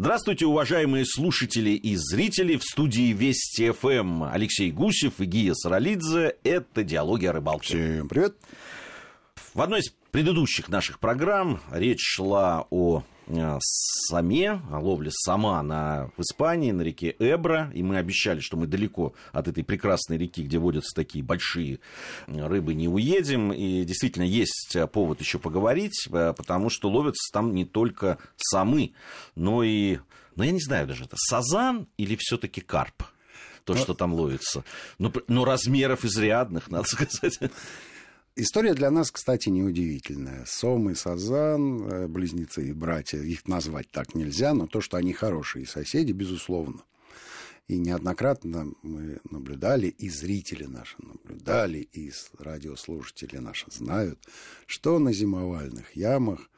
Здравствуйте, уважаемые слушатели и зрители в студии Вести ФМ. Алексей Гусев и Гия Саралидзе. Это «Диалоги о рыбалке». Всем привет. В одной из предыдущих наших программ речь шла о саме, о ловле сама на, в Испании, на реке Эбра. И мы обещали, что мы далеко от этой прекрасной реки, где водятся такие большие рыбы, не уедем. И действительно есть повод еще поговорить, э, потому что ловятся там не только самы, но и, ну я не знаю даже, это сазан или все-таки карп? То, но... что там ловится. Но, ну, но размеров изрядных, надо сказать. История для нас, кстати, неудивительная. Сом и Сазан, э, близнецы и братья, их назвать так нельзя, но то, что они хорошие соседи, безусловно. И неоднократно мы наблюдали, и зрители наши наблюдали, и радиослушатели наши знают, что на зимовальных ямах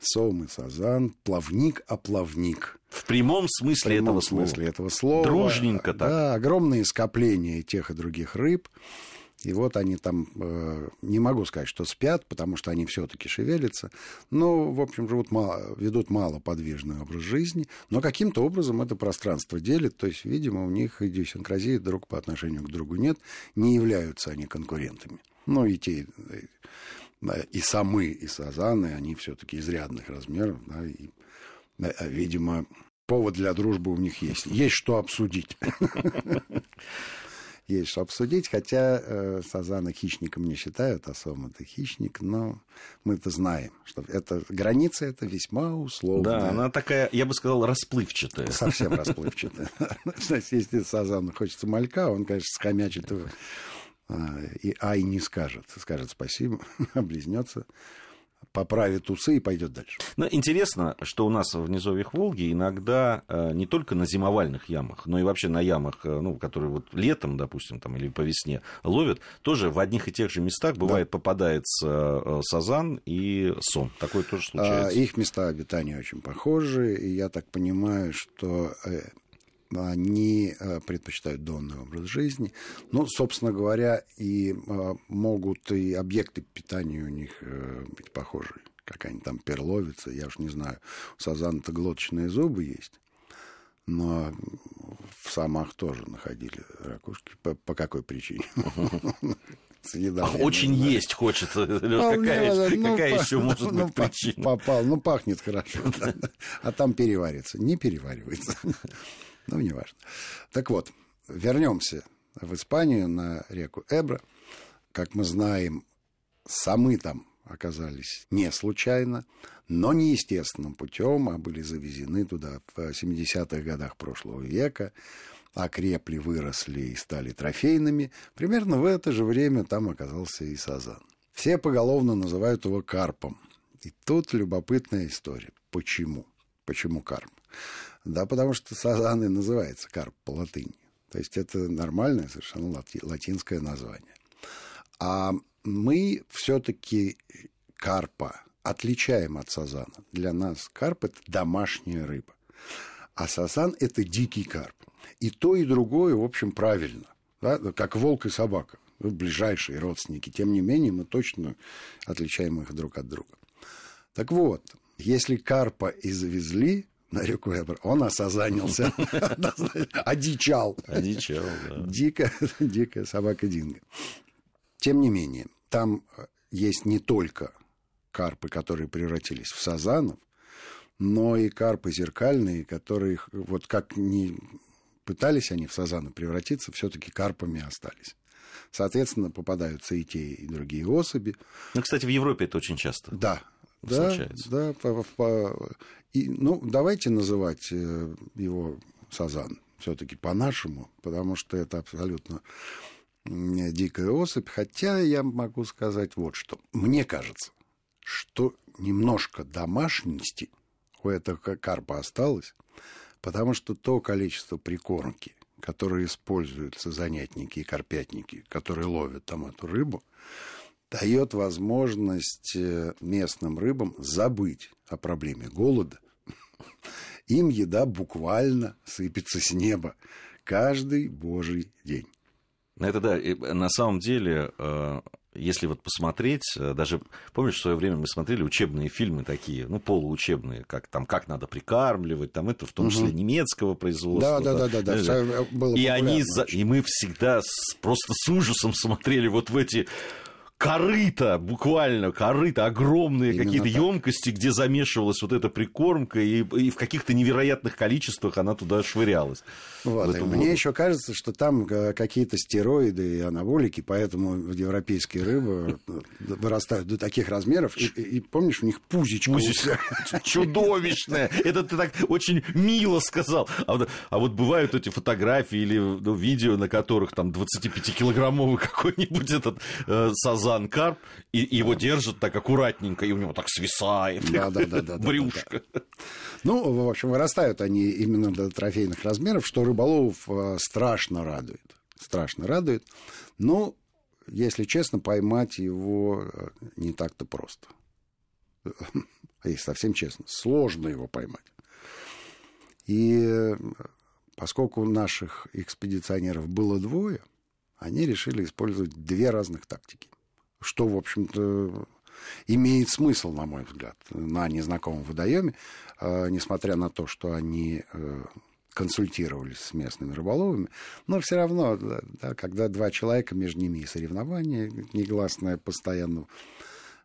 сом и сазан, плавник, а плавник. В прямом смысле, в прямом этого, смысле слова. этого слова. Дружненько так. Да, огромные скопления тех и других рыб. И вот они там, э, не могу сказать, что спят, потому что они все-таки шевелятся, но, в общем, живут мало, ведут малоподвижный образ жизни, но каким-то образом это пространство делит, то есть, видимо, у них идиосинкразии друг по отношению к другу нет, не являются они конкурентами. Ну, и те, э, и самы, и сазаны, они все-таки изрядных размеров, да, и, э, видимо, повод для дружбы у них есть. Есть что обсудить. есть что обсудить, хотя э, Сазана хищником не считают, а Сом это хищник, но мы это знаем, что это граница это весьма условная. Да, она такая, я бы сказал, расплывчатая. Совсем расплывчатая. Значит, если Сазану хочется малька, он, конечно, схомячит его а, и ай не скажет. Скажет спасибо, облизнется поправит усы и пойдет дальше. Но интересно, что у нас в низовьях Волги иногда э, не только на зимовальных ямах, но и вообще на ямах, э, ну, которые вот летом, допустим, там, или по весне ловят, тоже в одних и тех же местах бывает да. попадается э, сазан и сон. Такое тоже а, случается. Их места обитания очень похожи, и я так понимаю, что они э, предпочитают донный образ жизни. Ну, собственно говоря, и э, могут и объекты питания у них э, быть похожи. Как они там перловятся, я уж не знаю. У сазана-то глоточные зубы есть. Но в самах тоже находили ракушки. По, по какой причине? Съедали, Очень есть хочется. какая, ну, какая еще может ну, быть причина? Попал. Ну, пахнет хорошо. А там переварится. Не переваривается. Ну, неважно. Так вот, вернемся в Испанию на реку Эбра. Как мы знаем, самы там оказались не случайно, но не естественным путем, а были завезены туда в 70-х годах прошлого века, окрепли, выросли и стали трофейными. Примерно в это же время там оказался и сазан. Все поголовно называют его карпом. И тут любопытная история. Почему? Почему карп? Да, потому что сазан и называется карп по латыни. То есть это нормальное совершенно лати, латинское название. А мы все-таки карпа отличаем от сазана. Для нас карп это домашняя рыба. А сазан это дикий карп. И то, и другое, в общем, правильно. Да? Как волк и собака. Ближайшие родственники. Тем не менее, мы точно отличаем их друг от друга. Так вот, если карпа и завезли на реку Эбр, он осозанился, одичал. Одичал, да. Дикая, дикая собака Динго. Тем не менее, там есть не только карпы, которые превратились в сазанов, но и карпы зеркальные, которые, вот как не пытались они в сазаны превратиться, все-таки карпами остались. Соответственно, попадаются и те, и другие особи. Ну, кстати, в Европе это очень часто. Да, да, случается. Да, по, по, и, ну, давайте называть э, его Сазан все-таки по-нашему, потому что это абсолютно дикая особь. Хотя я могу сказать вот что. Мне кажется, что немножко домашности у этого карпа осталось, потому что то количество прикормки, которое используются занятники и карпятники, которые ловят там эту рыбу, дает возможность э, местным рыбам забыть о проблеме голода. Им еда буквально сыпется с неба каждый божий день. Это да, на самом деле э, если вот посмотреть, э, даже, помнишь, в свое время мы смотрели учебные фильмы такие, ну, полуучебные, как там, как надо прикармливать, там это в том числе угу. немецкого производства. Да, да, да, да, да. Было и они, и мы всегда с, просто с ужасом смотрели вот в эти корыто, буквально корыто, огромные какие-то емкости, где замешивалась вот эта прикормка, и, и в каких-то невероятных количествах она туда швырялась. Вот, и мне еще кажется, что там э, какие-то стероиды и анаболики, поэтому европейские рыбы э, вырастают до таких размеров. И, и помнишь, у них пузичка. Пузичка чудовищная. Это ты так очень мило сказал. А вот, а вот бывают эти фотографии или ну, видео, на которых там 25-килограммовый какой-нибудь этот э, сазан карп, и, и его держат так аккуратненько, и у него так свисает да, да, да, да, брюшко. Да, да. Ну, в общем, вырастают они именно до трофейных размеров, что рыболовов э, страшно радует. Страшно радует. Но, если честно, поймать его э, не так-то просто. Если совсем честно, сложно его поймать. И э, поскольку наших экспедиционеров было двое, они решили использовать две разных тактики. Что, в общем-то, имеет смысл, на мой взгляд, на незнакомом водоеме, несмотря на то, что они консультировались с местными рыболовами, но все равно, да, когда два человека, между ними и соревнования негласное постоянно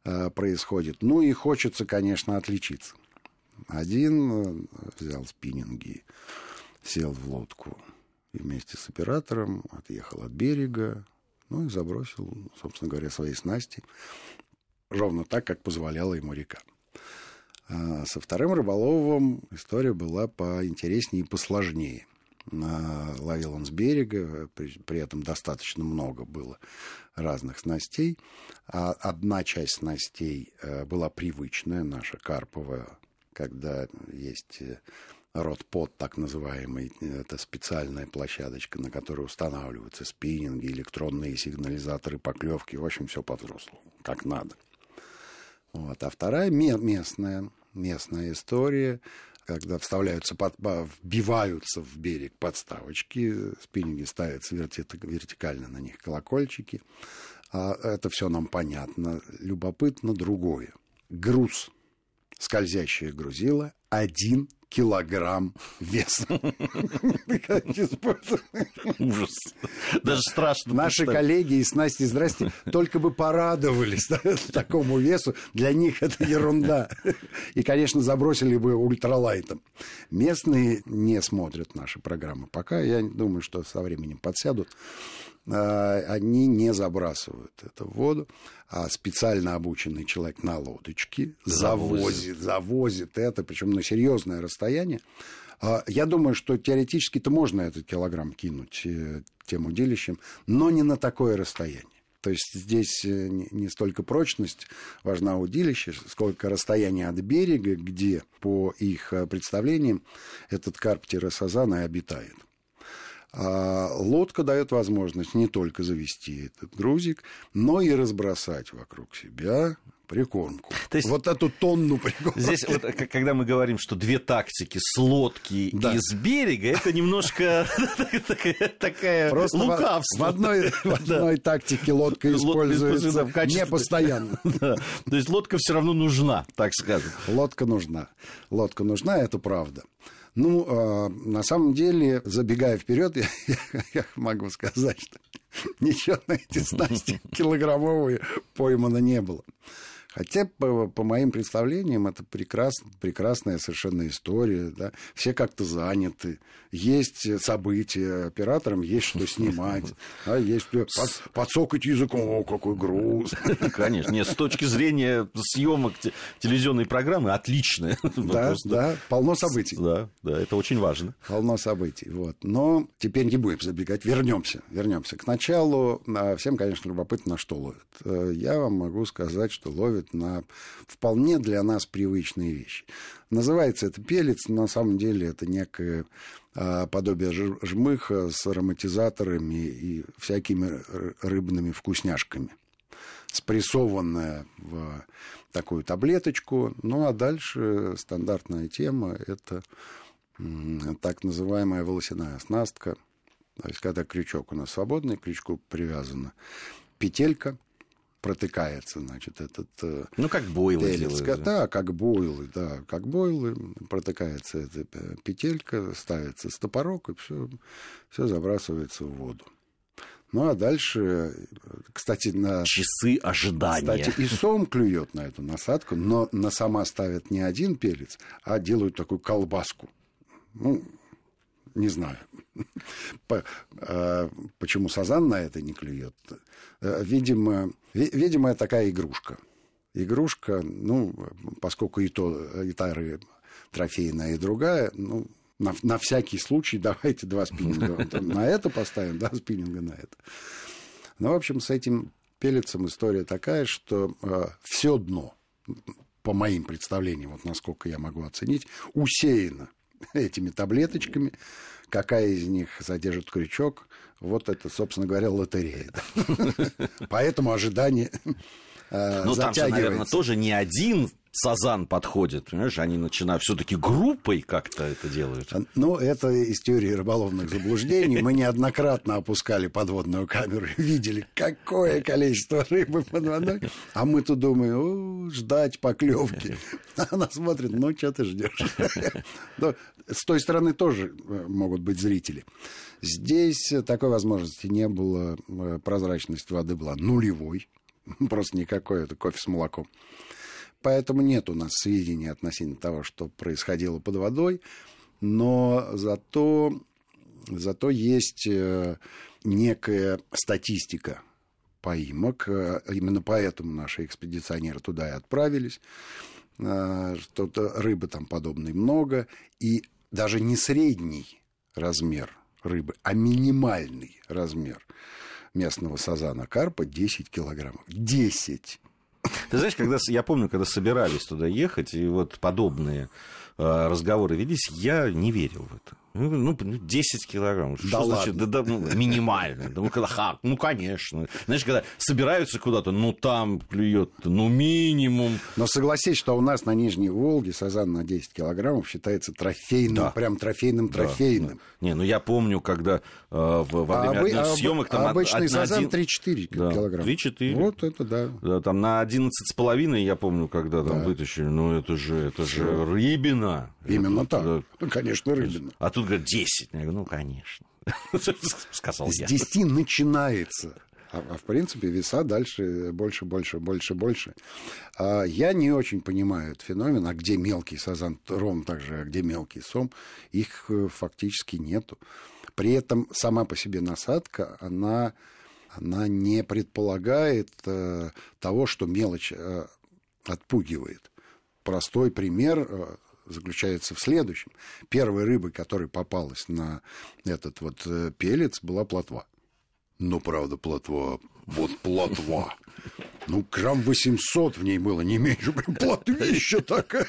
э, происходит. Ну и хочется, конечно, отличиться. Один э, взял спиннинги, сел в лодку и вместе с оператором отъехал от берега, ну и забросил, собственно говоря, свои снасти ровно так, как позволяла ему река. А со вторым рыболовом история была поинтереснее и посложнее. Ловил он с берега, при, при этом достаточно много было разных снастей. А одна часть снастей э, была привычная, наша карповая, когда есть э, рот-под, так называемый, это специальная площадочка, на которой устанавливаются спиннинги, электронные сигнализаторы, поклевки, в общем, все по-взрослому, как надо. Вот. А вторая местная, местная история, когда вставляются, под, вбиваются в берег подставочки, спиннинги ставятся вертикально на них колокольчики. А это все нам понятно. Любопытно другое. Груз, скользящее грузило, один килограмм веса. Ужас. Даже страшно. Наши коллеги из Насти, здрасте, только бы порадовались такому весу. Для них это ерунда. И, конечно, забросили бы ультралайтом. Местные не смотрят наши программы пока. Я думаю, что со временем подсядут. А, они не забрасывают это в воду, а специально обученный человек на лодочке завозит, завозит это, причем на серьезное расстояние. А, я думаю, что теоретически-то можно этот килограмм кинуть э, тем удилищем, но не на такое расстояние. То есть здесь э, не столько прочность важна удилище, сколько расстояние от берега, где, по их э, представлениям, этот карп-сазан и обитает. А лодка дает возможность не только завести этот грузик, но и разбросать вокруг себя прикормку. То есть вот эту тонну прикормки. Здесь, вот, когда мы говорим, что две тактики с лодки да. и с берега, это немножко такая лукавство. В одной, в одной тактике лодка используется не постоянно. То есть лодка все равно нужна, так скажем. Лодка нужна. Лодка нужна, это правда. Ну, э, на самом деле, забегая вперед, я, я, я могу сказать, что ничего на эти снасти килограммовые поймано не было. Хотя, по, по моим представлениям, это прекрас, прекрасная совершенно история. Да? Все как-то заняты. Есть события, операторам есть что снимать. А есть под, подсокать языком, о, какой груз. Конечно. Нет, с точки зрения съемок телевизионной программы отличная. Да, да, полно событий. Да, да, это очень важно. Полно событий. Вот. Но теперь не будем забегать. Вернемся. Вернемся к началу. А всем, конечно, любопытно, что ловят. Э, я вам могу сказать, что ловят указывает на вполне для нас привычные вещи. Называется это пелец, на самом деле это некое а, подобие жмыха с ароматизаторами и всякими рыбными вкусняшками спрессованная в такую таблеточку. Ну а дальше стандартная тема – это так называемая волосяная оснастка. То есть, когда крючок у нас свободный, к крючку привязана петелька, протыкается, значит, этот... э, Ну, как бойлы делают. Ка- да. Как бойлы, да, как бойлы, протыкается эта э, петелька, ставится стопорок, и все, все забрасывается в воду. Ну, а дальше, э, кстати, на... Часы ожидания. Кстати, и сом клюет на эту насадку, но на сама ставят не один пелец, а делают такую колбаску. Ну, не знаю. Э, Почему сазан на это не клюет? Э, Видимо, ви- видимо, это такая игрушка. Игрушка, ну, поскольку и то, и та трофейная, и другая, ну, на, на всякий случай давайте два спиннинга на это поставим, два спиннинга на это. Ну, в общем, с этим пелецем история такая, что все дно, по моим представлениям, вот насколько я могу оценить, усеяно этими таблеточками. Какая из них содержит крючок, вот это, собственно говоря, лотерея. Поэтому ожидание э, Ну, там же, наверное, тоже не один сазан подходит, понимаешь, они начинают все-таки группой как-то это делают. Ну, это из теории рыболовных заблуждений. Мы неоднократно опускали подводную камеру и видели, какое количество рыбы под водой. А мы тут думаем, «О, ждать поклевки. Она смотрит, ну, что ты ждешь? С той стороны тоже э, могут быть зрители. Здесь такой возможности не было. Э, Прозрачность воды была нулевой. Просто никакой, это кофе с молоком. Поэтому нет у нас сведений относительно того, что происходило под водой, но зато, зато есть э, некая статистика поимок. Э, Именно поэтому наши экспедиционеры туда и отправились. Э, Что-то рыбы там подобной много. И даже не средний размер рыбы, а минимальный размер местного сазана карпа 10 килограммов. 10! Ты знаешь, когда я помню, когда собирались туда ехать, и вот подобные разговоры велись, я не верил в это. Ну, ну, ну, 10 килограмм. Что Да значит? Да, да, ну, минимально. Да, ну, когда, ха, ну, конечно. Знаешь, когда собираются куда-то, ну, там клюет, ну, минимум. Но согласись, что у нас на Нижней Волге сазан на 10 килограммов считается трофейным, Да. прям трофейным, трофейным. Не, ну, я помню, когда э, в- во А время обы- одной а об- съемок там а обычный од- сазан один- 3-4 Да, килограмма. 3-4. Вот это да. Да, там на 11 с половиной, я помню, когда там Да. вытащили, ну, это же, это же рыбина. Именно Это- так. да. Ну, конечно, рыбина. А тут, говорят, 10. Я говорю, ну, конечно. Сказал С я. 10 начинается. А, а в принципе веса дальше больше, больше, больше, больше. А я не очень понимаю этот феномен, а где мелкий сазан, ровно так же, а где мелкий сом, их э, фактически нету. При этом сама по себе насадка, она, она не предполагает э, того, что мелочь э, отпугивает. Простой пример э, заключается в следующем. Первой рыбой, которая попалась на этот вот э, пелец, была плотва. Ну, правда, плотва. Вот плотва. Ну, грамм 800 в ней было, не меньше. Прям плотвища такая.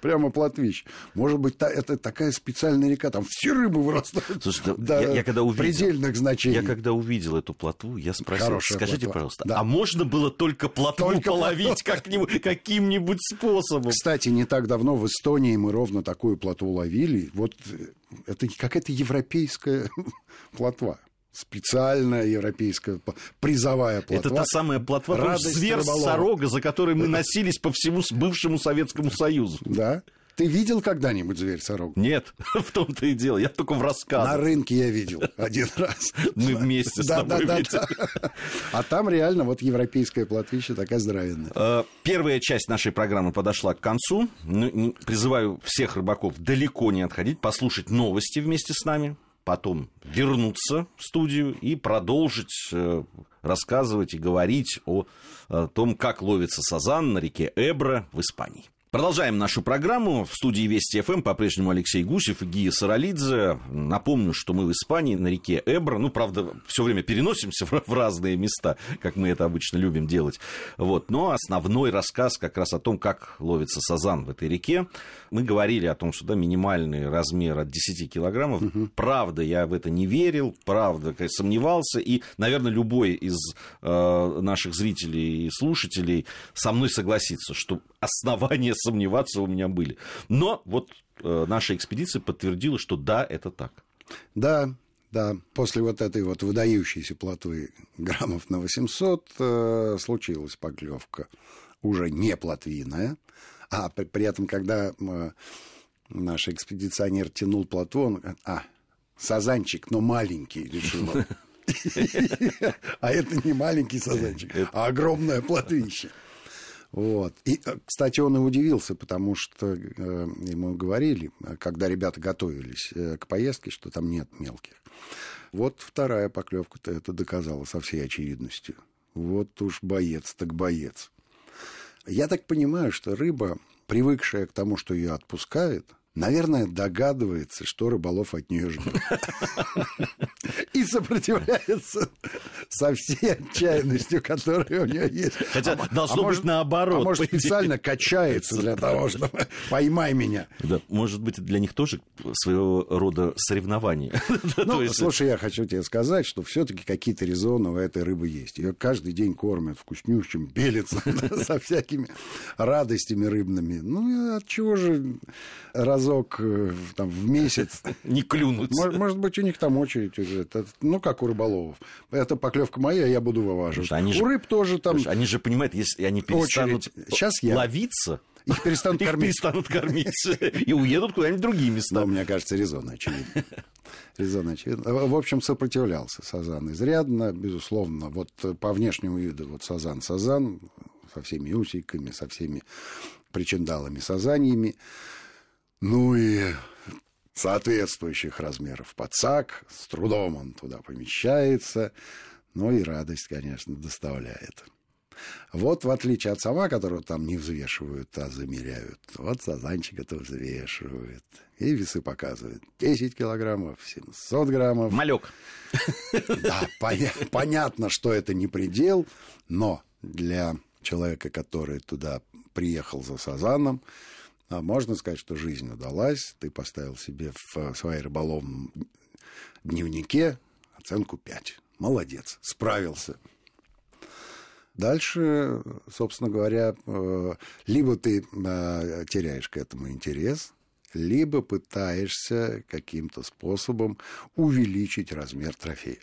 Прямо плотвища. Может быть, та- это такая специальная река, там все рыбы вырастают. Слушай, да, до я, я когда увидел, предельных значений. я когда увидел эту плотву, я спросил, Хорошая скажите, плотва. пожалуйста, Да. а можно было только плотву Только половить как-нибудь, каким-нибудь способом? Кстати, не так давно в Эстонии мы ровно такую плотву ловили. Вот э, это какая-то европейская плотва. Специальная европейская призовая плотва. Это та самая помнишь, Радость сорога, за которой мы носились по всему бывшему Советскому Союзу. Да. Ты видел когда-нибудь зверь сорок? Нет, в том-то и дело. Я только в На рассказах. рынке я видел один раз. Мы вместе с тобой видели. А там реально вот европейская плотвища такая здоровенная. Э, Первая часть нашей программы подошла к концу. Ну, Призываю всех рыбаков далеко не отходить, послушать новости вместе с нами, потом вернуться в студию и продолжить э, рассказывать и говорить о, э, том, как ловится сазан на реке Эбро в Испании. Продолжаем нашу программу. В студии Вести ФМ по-прежнему Алексей Гусев и Гия Саралидзе. Напомню, что мы в Испании на реке Эбро. Ну, правда, все время переносимся в разные места, как мы это обычно любим делать. Вот. Но основной рассказ как раз о том, как ловится сазан в этой реке. Мы говорили о том, что да, минимальный размер от 10 килограммов. Правда, я в это не верил, правда, сомневался. И, наверное, любой из э, наших зрителей и слушателей со мной согласится, что основания сомневаться у меня были. Но вот э, наша экспедиция подтвердила, что да, это так. Да, Да, после вот этой вот выдающейся плотвы граммов на 800 э, случилась поклевка уже не плотвиная, а при, при этом, когда э, наш экспедиционер тянул плотву, он а, сазанчик, но маленький, решил он. А это не маленький сазанчик, а огромное плотвище. Вот. И, э, кстати, он и удивился, потому что э, ему говорили, когда ребята готовились э, к поездке, что там нет мелких. Вот вторая поклевка-то это доказала со всей очевидностью. Вот уж боец так боец. Я так понимаю, что рыба, привыкшая к тому, что ее отпускают, наверное, догадывается, что рыболов от нее ждет. И сопротивляется со всей отчаянностью, которая у нее есть. Хотя а, должно а быть может, наоборот. А может, специально качается для того, чтобы поймай меня. Да, может быть, для них тоже своего рода соревнование. Ну, слушай, я хочу тебе сказать, что все-таки какие-то резоны у этой рыбы есть. Ее каждый день кормят вкуснющим, белится со всякими радостями рыбными. Ну, от чего же разок э, там, в месяц. Не клюнуть. Может, может быть, у них там очередь уже. Это, ну, как у рыболовов. Это поклевка моя, я буду вываживать. Они у же, рыб тоже там... Они же понимают, если они перестанут очередь. Сейчас я. ловиться, их перестанут их кормить. перестанут кормить и уедут куда-нибудь в другие места. Но, мне кажется, резонно очевидно. Резонно очевидно. В общем, сопротивлялся Сазан изрядно, безусловно. Вот по внешнему виду вот Сазан Сазан со всеми усиками, со всеми причиндалами, сазаньями. Ну и соответствующих размеров подсак, с трудом он туда помещается, но и радость, конечно, доставляет. Вот в отличие от сова, которую там не взвешивают, а замеряют, вот сазанчик это взвешивают. И весы показывают 10 килограммов, 700 граммов. Малек. Да, поня- понятно, что это не предел, но для человека, который туда приехал за сазаном, а можно сказать, что жизнь удалась. Ты поставил себе в э, своей рыболовном дневнике оценку 5. Молодец, справился. Дальше, собственно говоря, э, либо ты э, теряешь к этому интерес, либо пытаешься каким-то способом увеличить размер трофея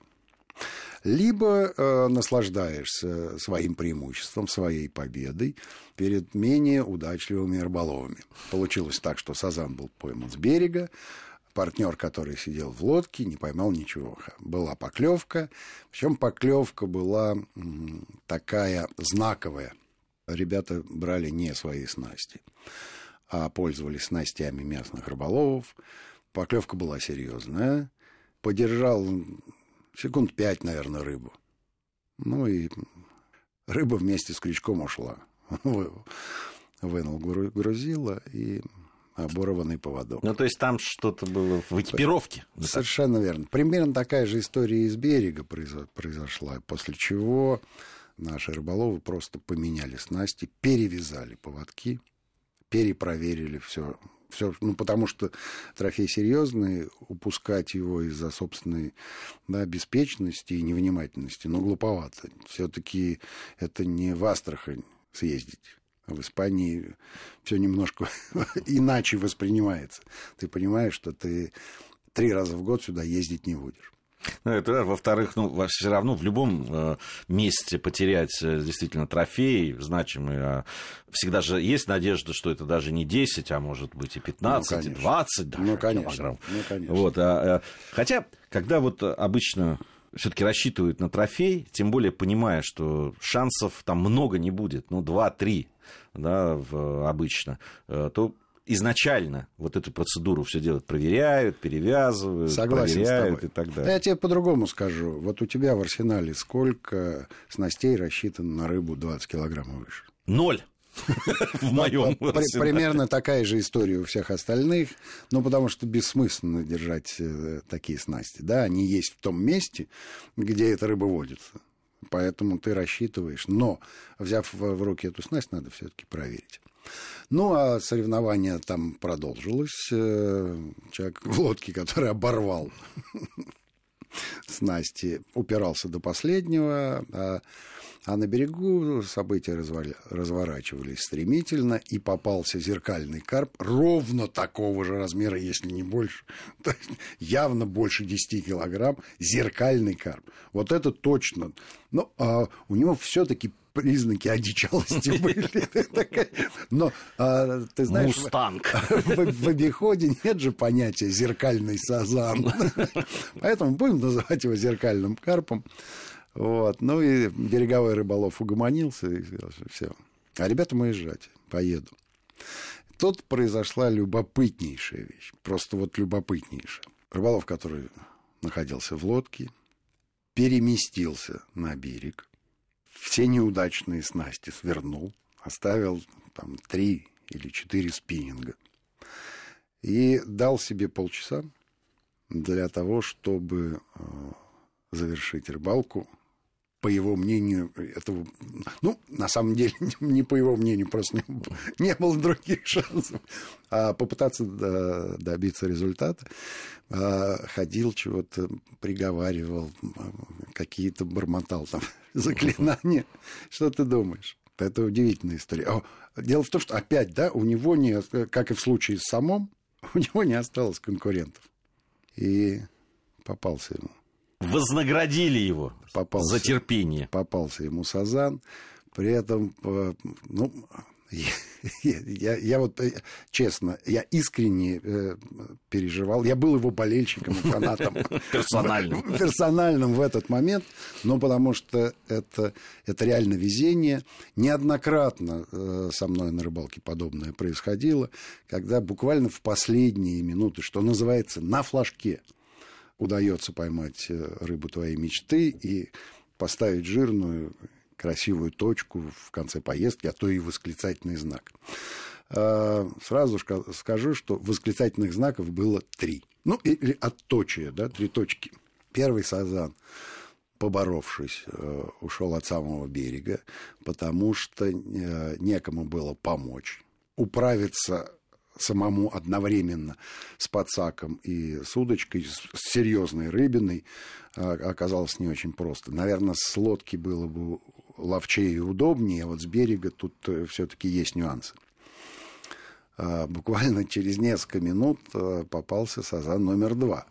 либо э, наслаждаешься своим преимуществом, своей победой перед менее удачливыми рыболовами. Получилось так, что сазан был пойман с берега, партнер, который сидел в лодке, не поймал ничего. Была поклевка, причем поклевка была такая знаковая. Ребята брали не свои снасти, а пользовались снастями местных рыболовов. Поклевка была серьезная. Подержал секунд пять, наверное, рыбу. Ну и рыба вместе с крючком ушла. Вынул грузила и оборванный поводок. Ну, то есть там что-то было в экипировке? Совершенно верно. Примерно такая же история из берега произошла, после чего наши рыболовы просто поменяли снасти, перевязали поводки, перепроверили все все, ну, потому что трофей серьезный, упускать его из-за собственной да, беспечности и невнимательности, ну, глуповато. Все-таки это не в Астрахань съездить. А в Испании все немножко иначе воспринимается. Ты понимаешь, что ты три раза в год сюда ездить не будешь. Ну, это, во-вторых, ну, все равно в любом э, месте потерять э, действительно трофей значимый. А всегда же есть надежда, что это даже не 10, а может быть и 15, ну, и 20 даже ну, конечно. килограмм. Ну, конечно. Вот, а, а, хотя, когда вот обычно все-таки рассчитывают на трофей, тем более понимая, что шансов там много не будет, ну, 2-3, да, в, обычно, э, то изначально вот эту процедуру все делают, проверяют, перевязывают, Согласен проверяют и так далее. Я тебе по-другому скажу. Вот у тебя в арсенале сколько снастей рассчитано на рыбу 20 килограмм выше? Ноль. В моем Примерно такая же история у всех остальных, ну, потому что бессмысленно держать э, такие снасти. Да, они есть в том месте, где эта рыба водится. Поэтому ты рассчитываешь. Но, взяв в руки эту снасть, надо все-таки проверить. Ну, а соревнование там продолжилось. Э, человек в лодке, который оборвал снасти, упирался до последнего, а А на берегу события разворачивались стремительно, и попался зеркальный карп ровно такого же размера, если не больше, то есть явно больше 10 килограмм, зеркальный карп. Вот это точно. Но а, у него все-таки признаки одичалости были. Но а, ты знаешь, Мустанг. В, обиходе нет же понятия зеркальный сазан. Поэтому будем называть его зеркальным карпом. Вот. Ну и береговой рыболов угомонился и сказал, что все. А ребятам уезжать, поеду. Тут произошла любопытнейшая вещь. Просто вот любопытнейшая. Рыболов, который находился в лодке, переместился на берег, все неудачные снасти свернул, оставил там три или четыре спиннинга и дал себе полчаса для того, чтобы э, завершить рыбалку по его мнению, этого, ну, на самом деле, не по его мнению, просто не, было других шансов, а попытаться добиться результата. А, ходил, чего-то приговаривал, какие-то бормотал там заклинания. Что ты думаешь? Это удивительная история. Дело в том, что опять, да, у него не, как и в случае с самом, у него не осталось конкурентов. И попался ему вознаградили его попался, за терпение. Попался ему Сазан. При этом, э, ну, я, я, я вот э, честно, я искренне э, переживал. Я был его болельщиком и фанатом. Персональным. Персональным в этот момент. Но потому что это, это реально везение. Неоднократно э, со мной на рыбалке подобное происходило, когда буквально в последние минуты, что называется, на флажке – удается поймать э, рыбу твоей мечты и поставить жирную, красивую точку в конце поездки, а то и восклицательный знак. А, сразу скажу, что восклицательных знаков было три. Ну, или отточие, да, три точки. Первый сазан, поборовшись, э, ушел от самого берега, потому что э, некому было помочь. Управиться самому одновременно с подсаком и с удочкой, с серьезной рыбиной, а, оказалось не очень просто. Наверное, с лодки было бы ловчее и удобнее, а вот с берега тут э, все-таки есть нюансы. А, буквально через несколько минут э, попался сазан номер два.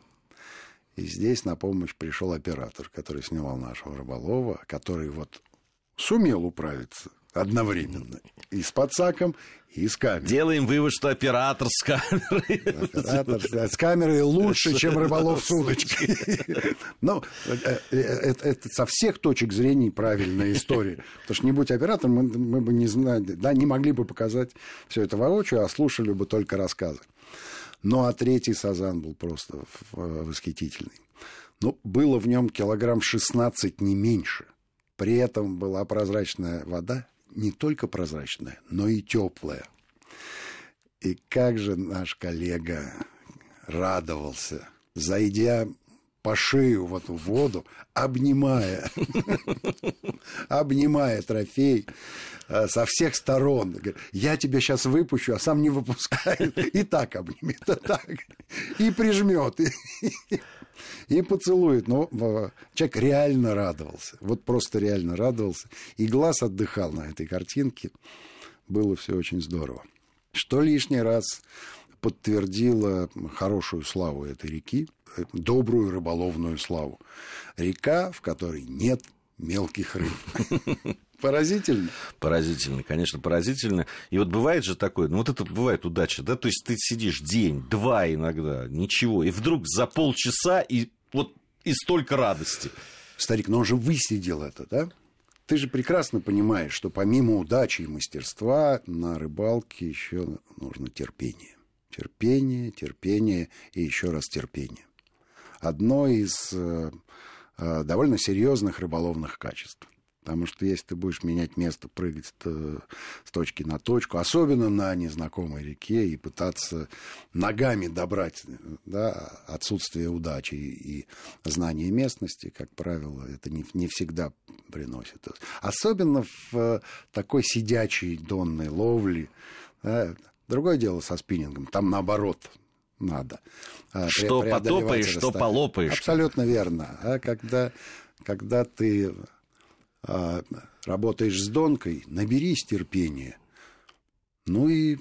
И здесь на помощь пришел оператор, который снимал нашего рыболова, который вот сумел управиться одновременно. И с подсаком, и с камерой. Делаем вывод, что оператор с камерой. Оператор с камерой лучше, чем рыболов с удочкой. Ну, э, э, это, это со всех точек зрения правильная история. Потому что не будь оператором, мы, мы бы не знали, да, не могли бы показать все это воочию, а слушали бы только рассказы. Ну, а третий сазан был просто восхитительный. Ну, было в нем килограмм 16, не меньше. При этом была прозрачная вода, не только прозрачная, но и теплая. И как же наш коллега радовался, зайдя по шею в эту воду, обнимая, обнимая трофей э, со всех сторон. Я тебя сейчас выпущу, а сам не выпускает. И так обнимет, и так. И прижмет. И поцелует. Но э, человек реально радовался. Вот просто реально радовался. И глаз отдыхал на этой картинке. Было все очень здорово. Что лишний раз подтвердило хорошую славу этой реки, э, добрую рыболовную славу. Река, в которой нет мелких рыб. Поразительно. Поразительно, конечно, поразительно. И вот бывает же такое, ну вот это бывает удача, да, то есть ты сидишь день, два иногда, ничего, и вдруг за полчаса и вот и столько радости. Старик, но он же высидел это, да? Ты же прекрасно понимаешь, что помимо удачи и мастерства на рыбалке еще нужно терпение. Терпение, терпение и еще раз терпение. Одно из э, э довольно серьезных рыболовных качеств. Потому что если ты будешь менять место, прыгать с точки на точку, особенно на незнакомой реке, и пытаться ногами добрать да, отсутствие удачи и знания местности, как правило, это не, не всегда приносит. Особенно в такой сидячей донной ловле. Да. Другое дело со спиннингом, там наоборот надо. А, что потопаешь, что полопаешь. Абсолютно верно. А когда, когда ты работаешь с донкой, наберись терпения. Ну и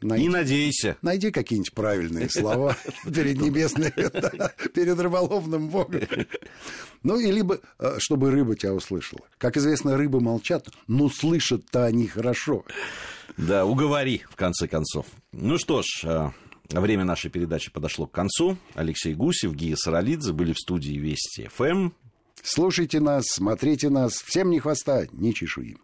найди, не надейся. Найди какие-нибудь правильные слова перед небесным, перед рыболовным богом. Ну и либо, а, чтобы рыба тебя услышала. Как известно, рыбы молчат, но слышат-то они хорошо. Да, уговори, в конце концов. Ну что ж, а, время нашей передачи подошло к концу. Алексей Гусев, Гия Саралидзе были в студии Вести ФМ. Слушайте нас, смотрите нас. Всем не хвоста, ни чешуи.